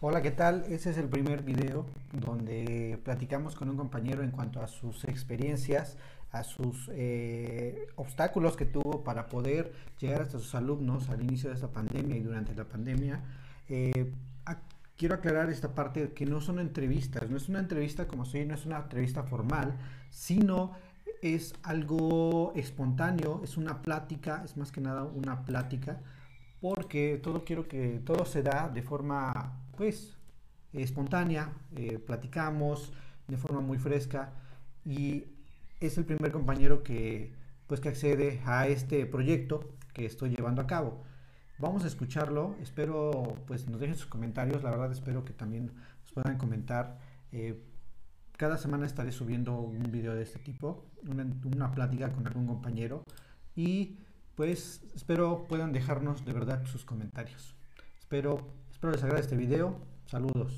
Hola, ¿qué tal? Este es el primer video donde platicamos con un compañero en cuanto a sus experiencias, a sus eh, obstáculos que tuvo para poder llegar hasta sus alumnos al inicio de esta pandemia y durante la pandemia. Eh, quiero aclarar esta parte que no son entrevistas, no es una entrevista como soy, no es una entrevista formal, sino es algo espontáneo, es una plática, es más que nada una plática, porque todo quiero que todo se da de forma, pues, espontánea, eh, platicamos de forma muy fresca y es el primer compañero que, pues, que accede a este proyecto que estoy llevando a cabo. Vamos a escucharlo, espero pues nos dejen sus comentarios, la verdad espero que también nos puedan comentar. Eh, cada semana estaré subiendo un video de este tipo, una, una plática con algún compañero y pues espero puedan dejarnos de verdad sus comentarios. Espero, espero les agrade este video. Saludos.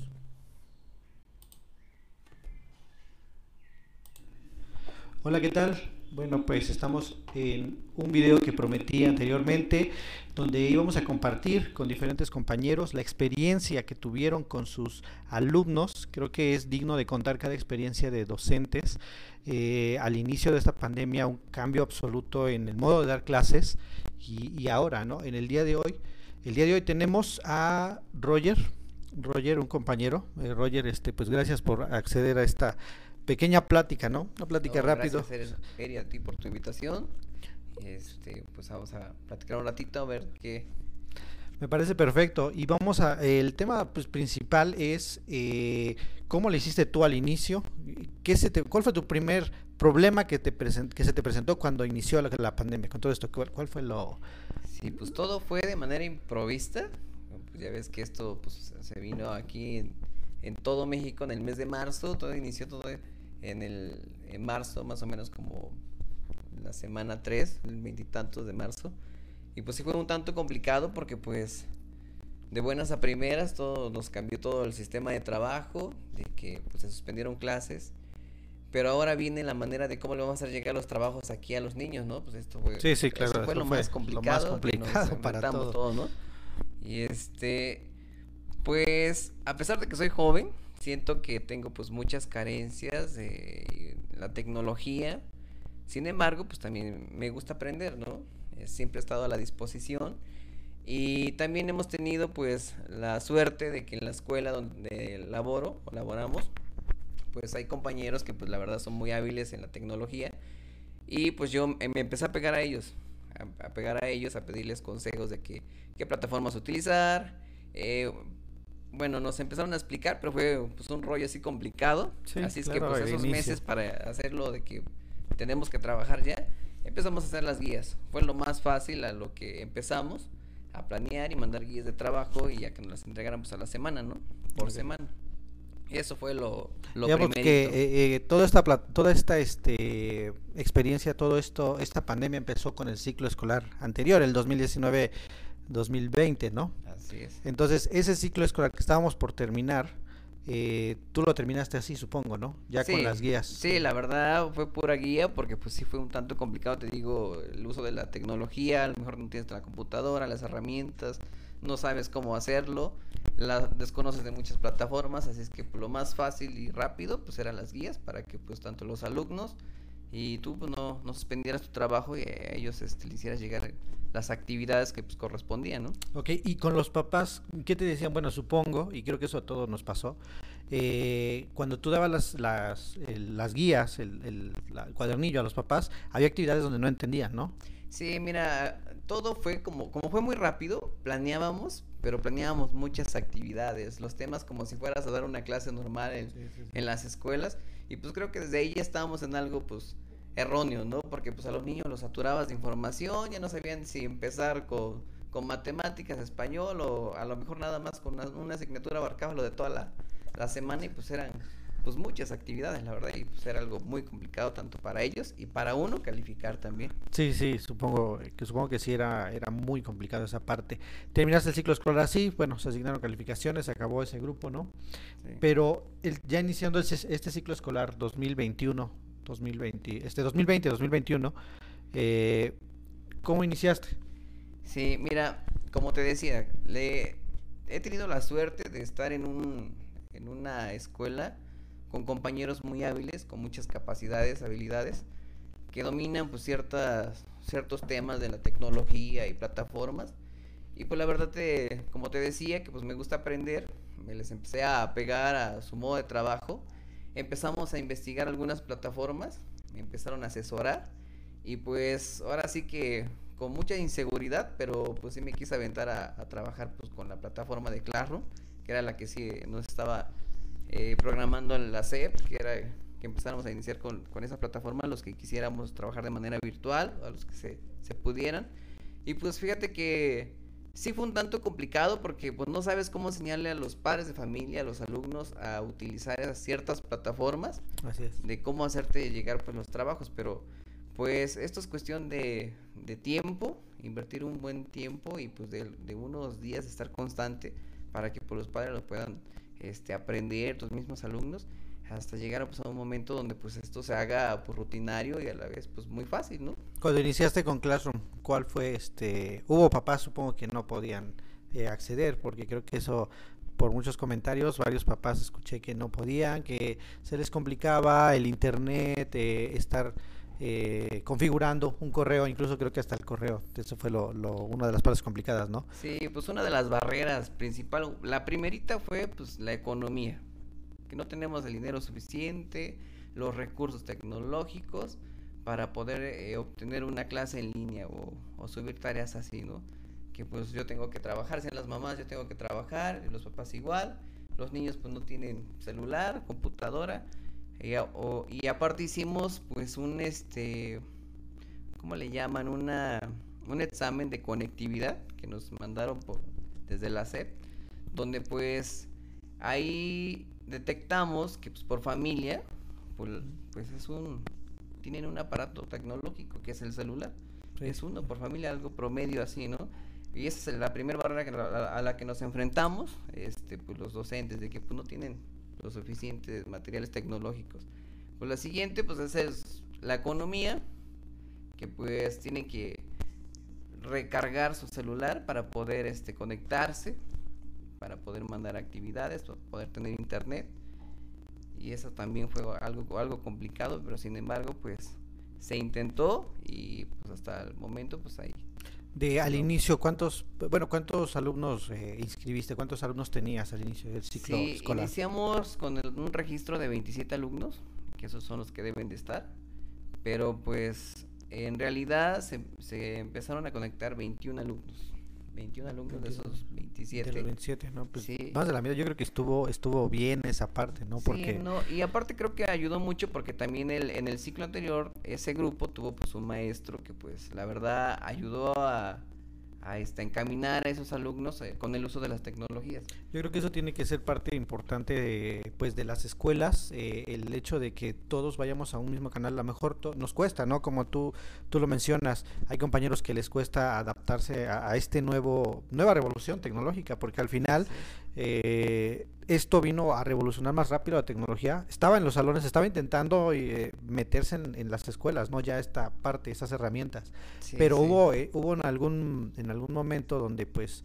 Hola, ¿qué tal? Bueno, pues estamos en un video que prometí anteriormente, donde íbamos a compartir con diferentes compañeros la experiencia que tuvieron con sus alumnos. Creo que es digno de contar cada experiencia de docentes. Eh, al inicio de esta pandemia, un cambio absoluto en el modo de dar clases y, ahora, ¿no? En el día de hoy, el día de hoy tenemos a Roger, Roger, un compañero. Eh, Roger, este, pues gracias por acceder a esta pequeña plática, ¿no? Una plática rápido. Gracias, Eri, a ti por tu invitación. Este, pues vamos a platicar un ratito a ver qué. Me parece perfecto. Y vamos a. El tema pues, principal es eh, cómo le hiciste tú al inicio. ¿Qué se te, ¿Cuál fue tu primer problema que, te present, que se te presentó cuando inició la, pandemia? Con todo esto, ¿cuál, ¿cuál, fue lo.? Sí, pues todo fue de manera improvista. Pues ya ves que esto pues, se vino aquí en, en todo México en el mes de marzo. Todo inició todo en el en marzo, más o menos como la semana 3, el veintitantos de marzo. Y pues sí fue un tanto complicado porque pues de buenas a primeras todo nos cambió todo el sistema de trabajo, de que pues se suspendieron clases. Pero ahora viene la manera de cómo le vamos a hacer llegar los trabajos aquí a los niños, ¿no? Pues esto fue, sí, sí, claro, fue lo, más complicado, lo más complicado para todos, ¿no? Y este, pues, a pesar de que soy joven, siento que tengo pues muchas carencias de la tecnología. Sin embargo, pues también me gusta aprender, ¿no? Eh, siempre he estado a la disposición. Y también hemos tenido pues la suerte de que en la escuela donde laboro o laboramos, pues hay compañeros que pues la verdad son muy hábiles en la tecnología. Y pues yo me empecé a pegar a ellos, a, pegar a ellos, a pedirles consejos de que, qué plataformas utilizar, eh, bueno, nos empezaron a explicar, pero fue pues, un rollo así complicado. así es que pues esos meses para hacerlo de que tenemos que trabajar ya, empezamos a hacer las guías. Fue lo más fácil a lo que empezamos a planear y mandar guías de trabajo y ya que nos las entregaran pues, a la semana, ¿no? Por semana. Eso fue lo, lo Digamos que eh, eh, toda esta toda esta este experiencia, todo esto, esta pandemia empezó con el ciclo escolar anterior, el 2019 2020, ¿no? Entonces, ese ciclo escolar que estábamos por terminar, eh, tú lo terminaste así, supongo, ¿no? Ya con las guías. Sí, la verdad fue pura guía porque pues sí fue un tanto complicado, te digo, el uso de la tecnología, a lo mejor no tienes la computadora, las herramientas, no sabes cómo hacerlo, la desconoces de muchas plataformas, así es que lo más fácil y rápido pues eran las guías para que pues tanto los alumnos y tú pues, no, no suspendieras tu trabajo y a ellos este, le hicieras llegar las actividades que pues, correspondían, ¿no? Ok, y con los papás, ¿qué te decían? Bueno, supongo, y creo que eso a todos nos pasó, eh, cuando tú dabas las, las, las guías, el, el, cuadernillo a los papás, había actividades donde no entendían, ¿no? Sí, mira, todo fue como, como fue muy rápido, planeábamos, pero planeábamos muchas actividades, los temas como si fueras a dar una clase normal en, en las escuelas, y pues creo que desde ahí ya estábamos en algo, pues, erróneo, ¿no? Porque pues a los niños los saturabas de información, ya no sabían si empezar con, con matemáticas, español o a lo mejor nada más con una, asignatura abarcaba lo de toda la, la, semana y pues eran pues muchas actividades, la verdad, y pues era algo muy complicado tanto para ellos y para uno calificar también. Sí, sí, supongo que supongo que sí era era muy complicado esa parte. Terminaste el ciclo escolar así, bueno, se asignaron calificaciones, se acabó ese grupo, ¿no? Pero el, ya iniciando este ciclo escolar 2021 2020, este 2020, 2021, eh, ¿cómo iniciaste? Sí, mira, como te decía, le he tenido la suerte de estar en, un, en una escuela con compañeros muy hábiles, con muchas capacidades, habilidades, que dominan pues ciertas, ciertos temas de la tecnología y plataformas. Y pues la verdad, te, como te decía, que pues me gusta aprender, me les empecé a pegar a su modo de trabajo. Empezamos a investigar algunas plataformas, me empezaron a asesorar y pues ahora sí que con mucha inseguridad, pero pues sí me quise aventar a, trabajar pues con la plataforma de Classroom, que era la que sí nos estaba eh, programando en la SEP, que era que empezáramos a iniciar con, con, esa plataforma, los que quisiéramos trabajar de manera virtual, a los que se, se pudieran. Y pues fíjate que sí fue un tanto complicado porque pues no sabes cómo enseñarle a los padres de familia, a los alumnos a utilizar esas ciertas plataformas. Así es. De cómo hacerte llegar pues los trabajos, pero pues esto es cuestión de, de tiempo, invertir un buen tiempo y pues de, de unos días estar constante para que pues, los padres lo puedan este, aprender, tus mismos alumnos, hasta llegar pues, a un momento donde pues esto se haga pues, rutinario y a la vez pues muy fácil, ¿no? Cuando iniciaste con Classroom, ¿cuál fue este? Hubo papás supongo que no podían eh, acceder porque creo que eso por muchos comentarios, varios papás escuché que no podían, que se les complicaba el internet, eh, estar eh, configurando un correo, incluso creo que hasta el correo, eso fue lo, una de las partes complicadas, ¿no? Sí, pues una de las barreras principal, la primerita fue pues la economía, que no tenemos el dinero suficiente, los recursos tecnológicos para poder eh, obtener una clase en línea o, o, subir tareas así, ¿no? Que pues yo tengo que trabajar, sean las mamás, yo tengo que trabajar, los papás igual, los niños pues no tienen celular, computadora, y, aparte hicimos pues un este, ¿cómo le llaman? Una, un examen de conectividad que nos mandaron por, desde la SEP, donde pues ahí detectamos que pues por familia, pues, pues es un, tienen un aparato tecnológico que es el celular. Es uno por familia, algo promedio así, ¿no? Y esa es la primera barrera a, la que nos enfrentamos, este, pues los docentes, de que pues, no tienen los suficientes materiales tecnológicos. Pues la siguiente, pues esa es la economía, que pues tienen que recargar su celular para poder este, conectarse, para poder mandar actividades, para poder tener internet. Y eso también fue algo, algo complicado, pero sin embargo, pues se intentó y pues hasta el momento, pues ahí de al inicio, ¿cuántos, bueno, cuántos alumnos eh, inscribiste? ¿Cuántos alumnos tenías al inicio del ciclo sí, escolar? Iniciamos con un registro de 27 alumnos, que esos son los que deben de estar, pero pues en realidad se, se empezaron a conectar 21 alumnos. 21 alumnos de esos 27. De los 27, ¿no? Pues más de la mitad, yo creo que estuvo estuvo bien esa parte, ¿no? Porque... no, y aparte creo que ayudó mucho porque también el, en el ciclo anterior ese grupo tuvo pues un maestro que pues la verdad ayudó a, a este, encaminar a esos alumnos eh, con el uso de las tecnologías. Yo creo que eso tiene que ser parte importante de, pues de las escuelas, eh, el hecho de que todos vayamos a un mismo canal, a lo mejor nos cuesta, ¿no? Como tú, tú lo mencionas, hay compañeros que les cuesta adaptarse a, este nuevo, nueva revolución tecnológica, porque al final eh, esto vino a revolucionar más rápido la tecnología. Estaba en los salones, estaba intentando eh, meterse en, las escuelas, ¿no? Ya esta parte, esas herramientas. Pero hubo, eh, hubo en algún, en algún momento donde pues,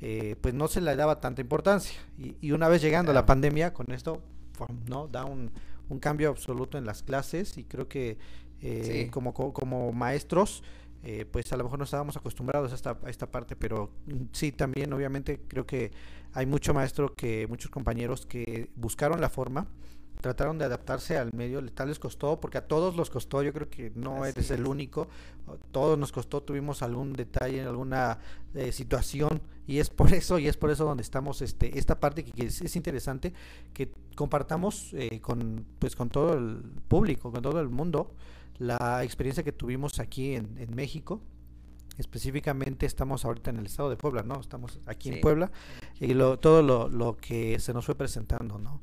eh, pues no se le daba tanta importancia. Y, una vez llegando a la pandemia, con esto, ¿no? Da un, un, cambio absoluto en las clases y creo que como, como maestros eh, pues a lo mejor no estábamos acostumbrados a esta, a esta parte, pero sí también obviamente creo que hay mucho maestro que, muchos compañeros que buscaron la forma, trataron de adaptarse al medio, tal les costó, porque a todos los costó, yo creo que no eres el único, todos nos costó, tuvimos algún detalle, alguna eh, situación, y es por eso, y es por eso donde estamos, este, esta parte que, es, es, interesante, que compartamos eh, con, pues, con todo el público, con todo el mundo, la experiencia que tuvimos aquí en, en México. Específicamente estamos ahorita en el estado de Puebla, ¿no? Estamos aquí en Puebla y lo, todo lo, lo, que se nos fue presentando, ¿no?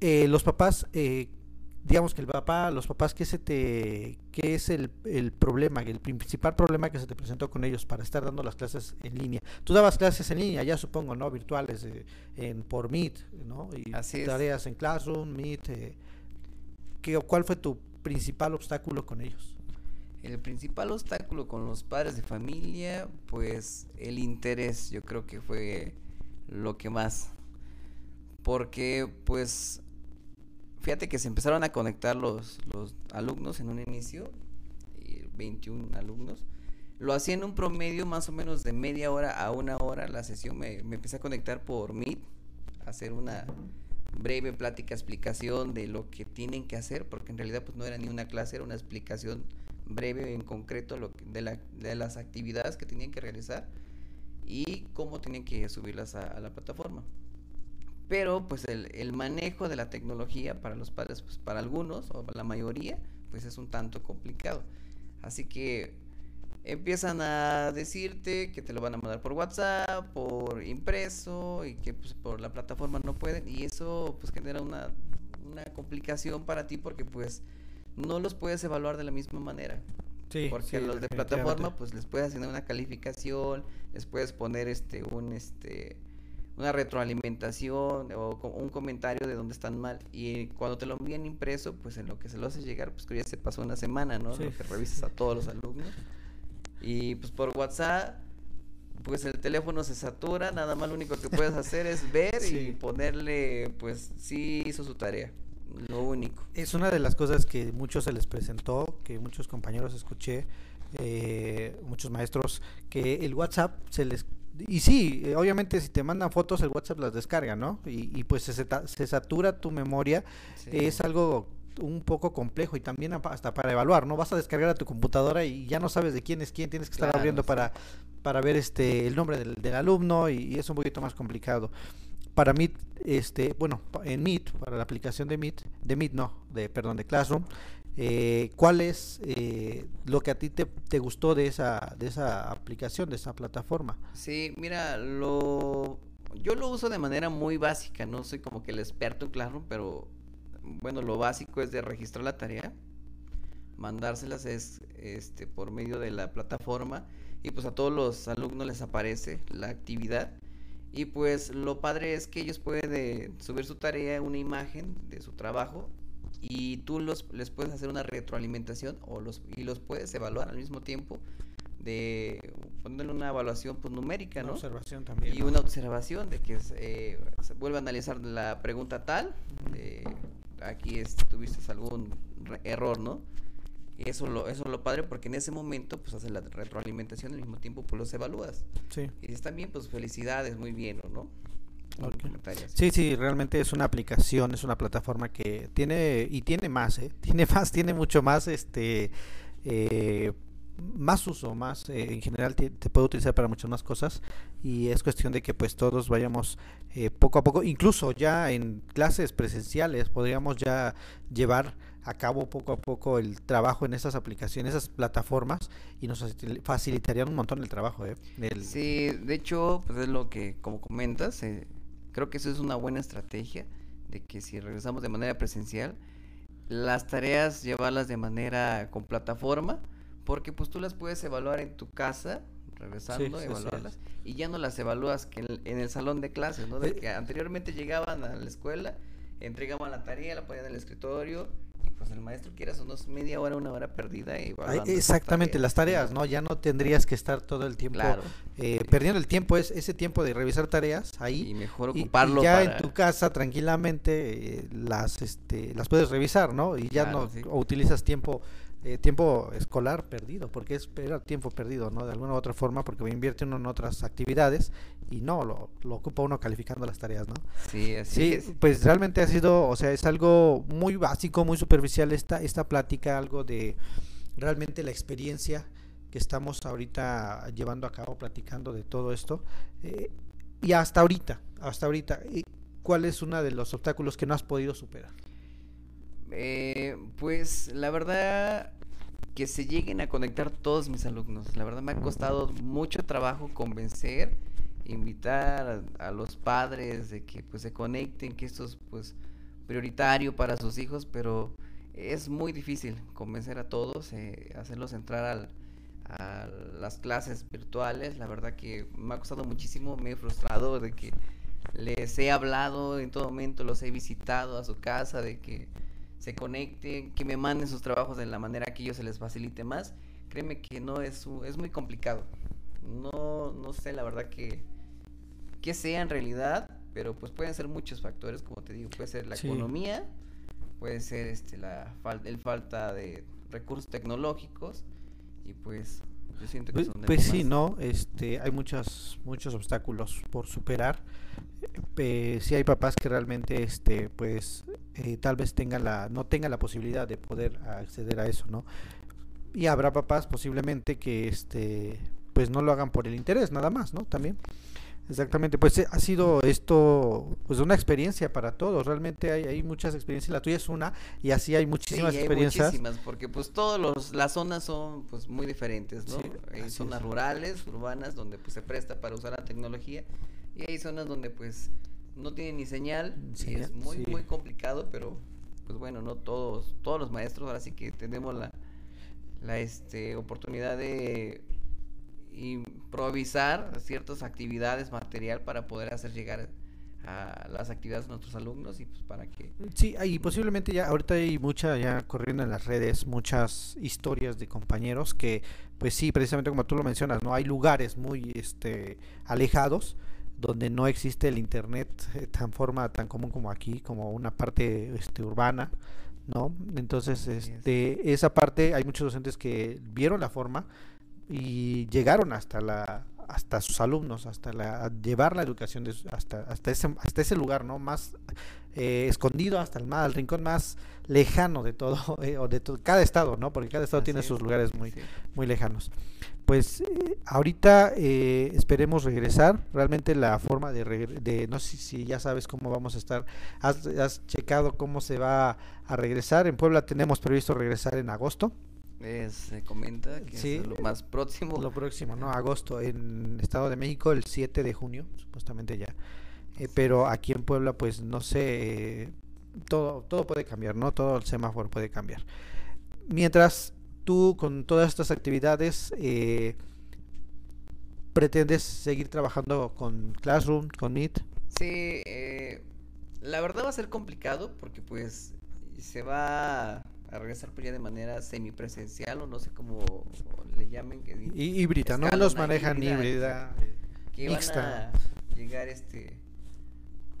Eh, los papás, eh, digamos que el papá, los papás, ¿qué, se te, qué es el, el, problema, el principal problema que se te presentó con ellos para estar dando las clases en línea? Tú dabas clases en línea, ya supongo, ¿no? Virtuales, eh, en, por Meet, ¿no? Y tareas en Classroom, Meet. ¿qué, ¿Cuál fue tu principal obstáculo con ellos? El principal obstáculo con los padres de familia, pues el interés, yo creo que fue lo que más. Porque pues fíjate que se empezaron a conectar los, los alumnos en un inicio, 21 alumnos. Lo hacía en un promedio más o menos de media hora a una hora la sesión. Me, me empecé a conectar por Meet, a hacer una breve plática, explicación de lo que tienen que hacer, porque en realidad pues no era ni una clase, era una explicación breve en concreto lo de, la, de las actividades que tenían que realizar y cómo tenían que subirlas a, la plataforma. Pero pues el, el, manejo de la tecnología para los padres, pues para algunos o la mayoría, pues es un tanto complicado. Así que empiezan a decirte que te lo van a mandar por WhatsApp, por impreso y que pues, por la plataforma no pueden y eso pues genera una, una complicación para ti porque pues no los puedes evaluar de la misma manera. Sí, porque los de plataforma pues les puedes hacer una calificación, les puedes poner este un este una retroalimentación o un comentario de dónde están mal y cuando te lo envían impreso pues en lo que se lo hace llegar pues que ya se pasó una semana no lo que revisas a todos los alumnos y pues por WhatsApp pues el teléfono se satura nada más lo único que puedes hacer es ver y ponerle pues sí hizo su tarea lo único. Es una de las cosas que muchos se les presentó, que muchos compañeros escuché, eh, muchos maestros, que el WhatsApp se les... Y sí, obviamente si te mandan fotos, el WhatsApp las descarga, ¿no? Y, pues se, se, satura tu memoria. Es algo un poco complejo y también hasta para evaluar, ¿no? Vas a descargar a tu computadora y ya no sabes de quién es quién, tienes que estar abriendo para, para ver este el nombre del, alumno y, y, es un poquito más complicado para Meet, este, bueno, en Meet, para la aplicación de Meet, de Meet no, de, perdón, de Classroom, eh, ¿cuál es eh, lo que a ti te, te, gustó de esa, de esa aplicación, de esa plataforma? Sí, mira, lo, yo lo uso de manera muy básica, no soy como que el experto en Classroom, pero bueno, lo básico es de registrar la tarea, mandárselas es este por medio de la plataforma y pues a todos los alumnos les aparece la actividad. Y pues lo padre es que ellos pueden subir su tarea, una imagen de su trabajo y tú los, les puedes hacer una retroalimentación o los, y los puedes evaluar al mismo tiempo de ponerle una evaluación pues, numérica, una observación también. Y una observación de que eh, se vuelve a analizar la pregunta tal, de aquí es, tuviste algún error, ¿no? eso lo, eso es lo padre porque en ese momento pues haces la retroalimentación al mismo tiempo pues los evalúas. Sí. Y están bien, pues felicidades, muy bien, ¿no? Sí, sí, realmente es una aplicación, es una plataforma que tiene y tiene más, ¿eh? tiene más, tiene mucho más, este, eh, más uso, más eh, en general te, puede utilizar para muchas más cosas y es cuestión de que pues todos vayamos eh, poco a poco, incluso ya en clases presenciales podríamos ya llevar a cabo poco a poco el trabajo en esas aplicaciones, esas plataformas y nos facilitarían un montón el trabajo. ¿eh? Sí, de hecho, pues es lo que, como comentas, eh, creo que eso es una buena estrategia de que si regresamos de manera presencial, las tareas llevarlas de manera con plataforma, porque pues tú las puedes evaluar en tu casa, regresando, evaluarlas, y ya no las evalúas que en, el salón de clases, ¿no? De eh, que anteriormente llegaban a la escuela, entregaban la tarea, la ponían en el escritorio pues el maestro quieras o no media hora, una hora perdida. Y exactamente, las tareas, ¿no? Ya no tendrías que estar todo el tiempo eh, perdiendo el tiempo, es ese tiempo de revisar tareas ahí. Y mejor ocuparlo. ya en tu casa tranquilamente eh, las, este, las puedes revisar, ¿no? Y ya no utilizas tiempo eh, tiempo escolar perdido, porque es era tiempo perdido, ¿no? De alguna u otra forma, porque invierte uno en otras actividades y no, lo, lo ocupa uno calificando las tareas, ¿no? Sí, así sí, pues realmente ha sido, o sea, es algo muy básico, muy superficial esta, esta plática, algo de realmente la experiencia que estamos ahorita llevando a cabo, platicando de todo esto. Eh, y hasta ahorita, hasta ahorita, ¿cuál es uno de los obstáculos que no has podido superar? Eh, pues la verdad que se lleguen a conectar todos mis alumnos. La verdad me ha costado mucho trabajo convencer, invitar a, los padres de que pues se conecten, que esto es pues prioritario para sus hijos, pero es muy difícil convencer a todos, eh, hacerlos entrar al, a las clases virtuales. La verdad que me ha costado muchísimo, me he frustrado de que les he hablado en todo momento, los he visitado a su casa, de que se conecten, que me manden sus trabajos de la manera que ellos se les facilite más. Créeme que no es, es muy complicado. No, no sé, la verdad que, qué sea en realidad, pero pues pueden ser muchos factores, como te digo, puede ser la economía, puede ser este la el falta de recursos tecnológicos y pues yo siento que pues, pues sí, no, este hay muchos muchos obstáculos por superar. Eh, si hay papás que realmente este pues eh, tal vez tengan la no tengan la posibilidad de poder acceder a eso, ¿no? Y habrá papás posiblemente que este pues no lo hagan por el interés nada más, ¿no? También. Exactamente, pues eh, ha sido esto pues una experiencia para todos, realmente hay, hay muchas experiencias, la tuya es una y así hay muchísimas sí, hay experiencias. Muchísimas, porque pues todas las zonas son pues muy diferentes, ¿no? hay zonas rurales, urbanas, donde pues se presta para usar la tecnología y hay zonas donde pues no tiene ni señal, y es muy muy complicado, pero pues bueno, no todos todos los maestros ahora sí que tenemos la la este oportunidad de improvisar ciertas actividades, material para poder hacer llegar a las actividades de nuestros alumnos y pues para que sí y posiblemente ya ahorita hay mucha ya corriendo en las redes muchas historias de compañeros que pues sí precisamente como tú lo mencionas no hay lugares muy este alejados donde no existe el internet eh, tan forma tan común como aquí como una parte este urbana no entonces este esa parte hay muchos docentes que vieron la forma y llegaron hasta la hasta sus alumnos, hasta la llevar la educación hasta hasta ese hasta ese lugar, ¿no? Más eh, escondido hasta el más el rincón más lejano de todo eh, o de todo, cada estado, ¿no? Porque cada estado tiene sus lugares muy muy lejanos. Pues eh, ahorita esperemos regresar. Realmente la forma de, de no sé si ya sabes cómo vamos a estar. Has, has checado cómo se va a regresar. En Puebla tenemos previsto regresar en agosto se comenta que es lo más próximo. Lo próximo, ¿no? Agosto. En Estado de México el 7 de junio, supuestamente ya. Eh, pero aquí en Puebla, pues no sé, eh, todo, todo puede cambiar, ¿no? Todo el semáforo puede cambiar. Mientras tú con todas estas actividades eh, pretendes seguir trabajando con Classroom, con Meet. Sí, la verdad va a ser complicado porque pues se va a regresar pues ya de manera semipresencial o no sé cómo le llamen. Que, híbrida, no los manejan híbrida. que van a llegar este...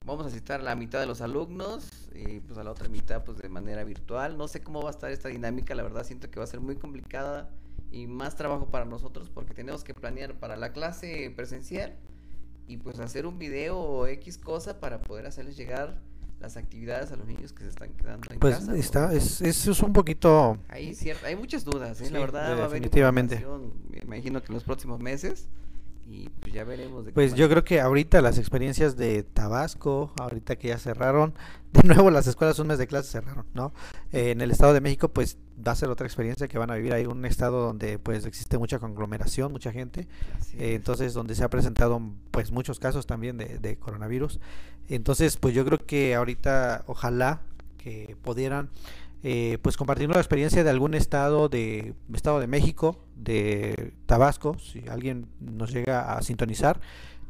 Vamos a citar la mitad de los alumnos y pues a la otra mitad pues de manera virtual. No sé cómo va a estar esta dinámica, la verdad siento que va a ser muy complicada y más trabajo para nosotros porque tenemos que planear para la clase presencial y pues hacer un video o X cosa para poder hacerles llegar las actividades a los niños que se están quedando en pues casa. está, es, eso es un poquito... Hay, muchas dudas, ¿eh? la verdad definitivamente. va a haber me imagino que en los próximos meses y pues ya veremos. De pues yo creo que ahorita las experiencias de Tabasco, ahorita que ya cerraron, de nuevo las escuelas un mes de clase cerraron, ¿no? Eh, en el Estado de México pues va a ser otra experiencia que van a vivir ahí, un estado donde pues existe mucha conglomeración, mucha gente, eh, entonces donde se ha presentado pues muchos casos también de, de coronavirus, entonces pues yo creo que ahorita ojalá que pudieran eh, pues compartir la experiencia de algún estado de Estado de México, de Tabasco, si alguien nos llega a sintonizar,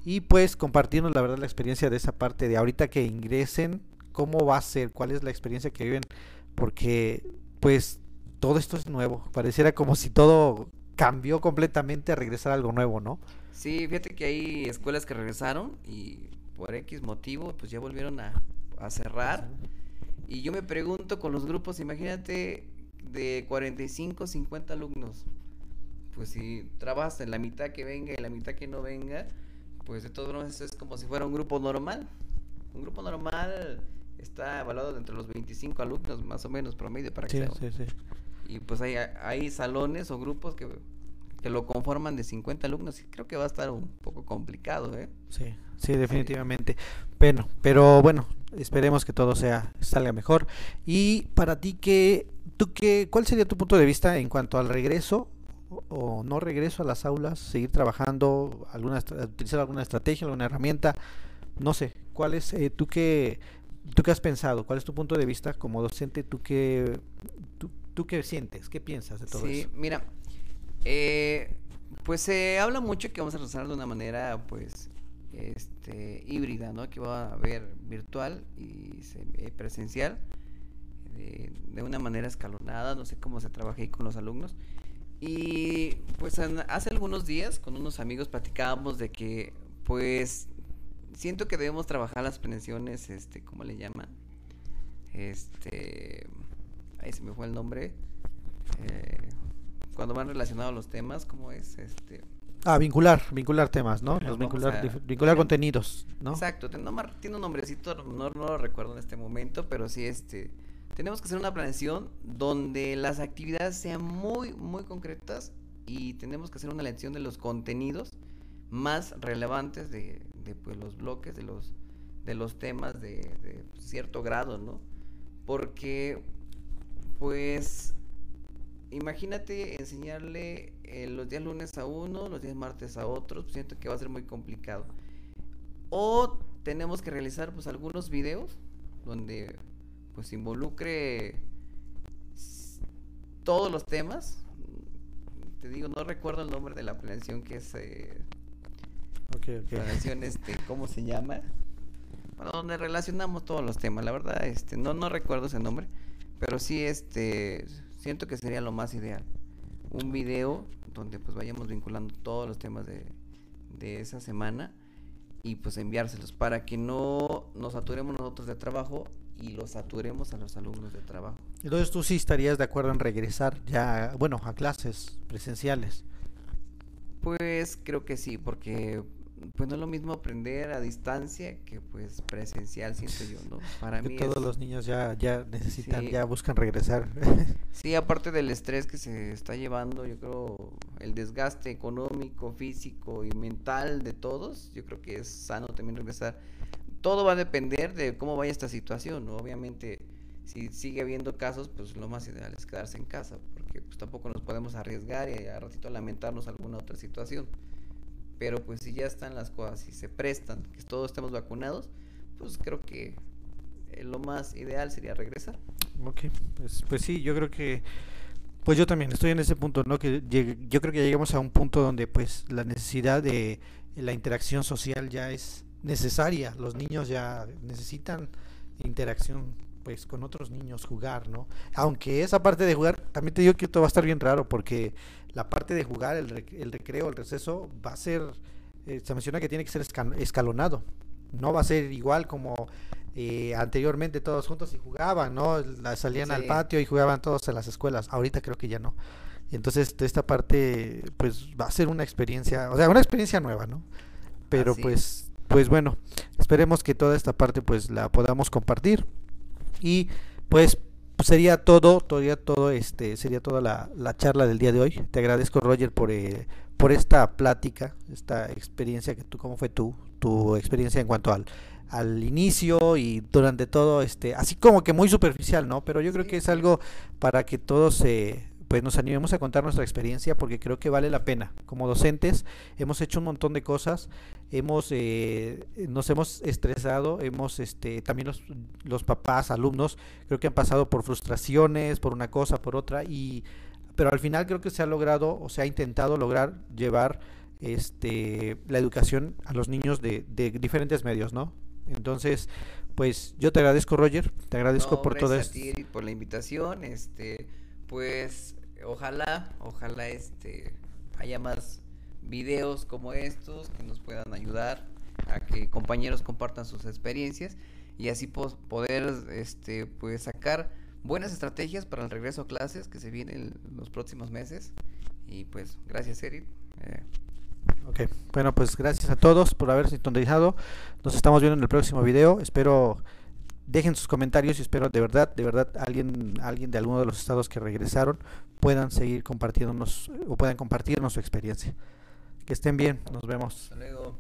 y pues compartirnos la verdad la experiencia de esa parte de ahorita que ingresen, cómo va a ser, cuál es la experiencia que viven, porque pues todo esto es nuevo, pareciera como si todo cambió completamente a regresar a algo nuevo, ¿no? Sí, fíjate que hay escuelas que regresaron y por X motivo pues ya volvieron a, a cerrar. Y yo me pregunto con los grupos, imagínate de 45, 50 alumnos. Pues si trabajas en la mitad que venga y la mitad que no venga, pues de todos modos es como si fuera un grupo normal. Un grupo normal está evaluado entre los 25 alumnos, más o menos promedio para que sí, sí, sí. Y pues hay, hay salones o grupos que, que lo conforman de 50 alumnos y creo que va a estar un poco complicado, ¿eh? Sí, sí, definitivamente. Bueno, pero bueno, esperemos que todo sea salga mejor. Y para ti, ¿qué, tú qué, ¿cuál sería tu punto de vista en cuanto al regreso o no regreso a las aulas, seguir trabajando, alguna, utilizar alguna estrategia, alguna herramienta? No sé, ¿cuál es, eh, tú qué, tú qué has pensado? ¿Cuál es tu punto de vista como docente? ¿Tú qué, tú, qué sientes? ¿Qué piensas de todo eso? Sí, mira, eh, pues se habla mucho que vamos a regresar de una manera, pues, este, híbrida, ¿no? Que va a haber virtual y eh, presencial de, una manera escalonada, no sé cómo se trabaja ahí con los alumnos. Y pues hace algunos días con unos amigos platicábamos de que pues siento que debemos trabajar las prevenciones, este, ¿cómo le llaman? Este, ahí se me fue el nombre. Eh, cuando van relacionados los temas, ¿cómo es? Este, Ah, vincular, vincular temas, ¿no? Los vincular, vincular contenidos, ¿no? Exacto, tiene un nombrecito, no, no, lo recuerdo en este momento, pero sí, este, tenemos que hacer una planeación donde las actividades sean muy, muy concretas y tenemos que hacer una lección de los contenidos más relevantes de, de pues, los bloques, de los, de los temas de, de cierto grado, ¿no? Porque, pues, imagínate enseñarle eh, los días lunes a uno, los días martes a otros, pues siento que va a ser muy complicado. O tenemos que realizar pues algunos videos donde pues involucre todos los temas. Te digo, no recuerdo el nombre de la planeación que es eh, planeación este, ¿cómo se llama? Bueno, donde relacionamos todos los temas, la verdad, este, no, no recuerdo ese nombre, pero sí este siento que sería lo más ideal. Un video donde pues vayamos vinculando todos los temas de, de esa semana y pues enviárselos para que no nos saturemos nosotros de trabajo y los saturemos a los alumnos de trabajo. Entonces tú sí estarías de acuerdo en regresar ya, bueno, a clases presenciales. Pues creo que sí, porque pues no es lo mismo aprender a distancia que pues presencial, siento yo, ¿no? Para mí todos los niños ya ya necesitan, ya buscan regresar. sí, aparte del estrés que se está llevando, yo creo el desgaste económico, físico y mental de todos, yo creo que es sano también regresar. Todo va a depender de cómo vaya esta situación, ¿no? Obviamente si sigue habiendo casos, pues lo más ideal es quedarse en casa, porque pues tampoco nos podemos arriesgar y a ratito lamentarnos alguna otra situación. Pero pues si ya están las cosas y se prestan, que todos estemos vacunados, pues creo que eh, lo más ideal sería regresar. Ok, pues, pues sí, yo creo que, pues yo también estoy en ese punto, ¿no? Que yo creo que llegamos a un punto donde pues la necesidad de la interacción social ya es necesaria. Los niños ya necesitan interacción pues con otros niños, jugar, ¿no? Aunque esa parte de jugar, también te digo que esto va a estar bien raro porque la parte de jugar, el, recreo, el receso, va a ser, eh, se menciona que tiene que ser escalonado. No va a ser igual como eh, anteriormente todos juntos y jugaban, ¿no? salían al patio y jugaban todos en las escuelas. Ahorita creo que ya no. Entonces esta parte, pues va a ser una experiencia, o sea, una experiencia nueva, ¿no? Pero pues, pues bueno, esperemos que toda esta parte pues la podamos compartir y pues sería todo, todavía todo este, sería toda la, la, charla del día de hoy. Te agradezco Roger por, eh, por esta plática, esta experiencia que tú, cómo fue tu, tu experiencia en cuanto al, al inicio y durante todo, este, así como que muy superficial, ¿no? Pero yo creo que es algo para que todos se, pues nos animemos a contar nuestra experiencia porque creo que vale la pena. Como docentes hemos hecho un montón de cosas, hemos eh, nos hemos estresado, hemos este también los, los papás, alumnos, creo que han pasado por frustraciones, por una cosa, por otra y pero al final creo que se ha logrado o se ha intentado lograr llevar este la educación a los niños de, de diferentes medios, ¿no? Entonces, pues yo te agradezco Roger, te agradezco por todo esto. por la invitación, este pues ojalá, ojalá este haya más videos como estos que nos puedan ayudar a que compañeros compartan sus experiencias y así poder este pues sacar buenas estrategias para el regreso a clases que se vienen en los próximos meses. Y pues gracias Eric. Eh. Ok, bueno pues gracias a todos por haber sintonizado. Nos estamos viendo en el próximo video. Espero dejen sus comentarios y espero de verdad, de verdad, alguien, alguien de alguno de los estados que regresaron puedan seguir compartiéndonos o puedan compartirnos su experiencia. Que estén bien, nos vemos. Hasta luego.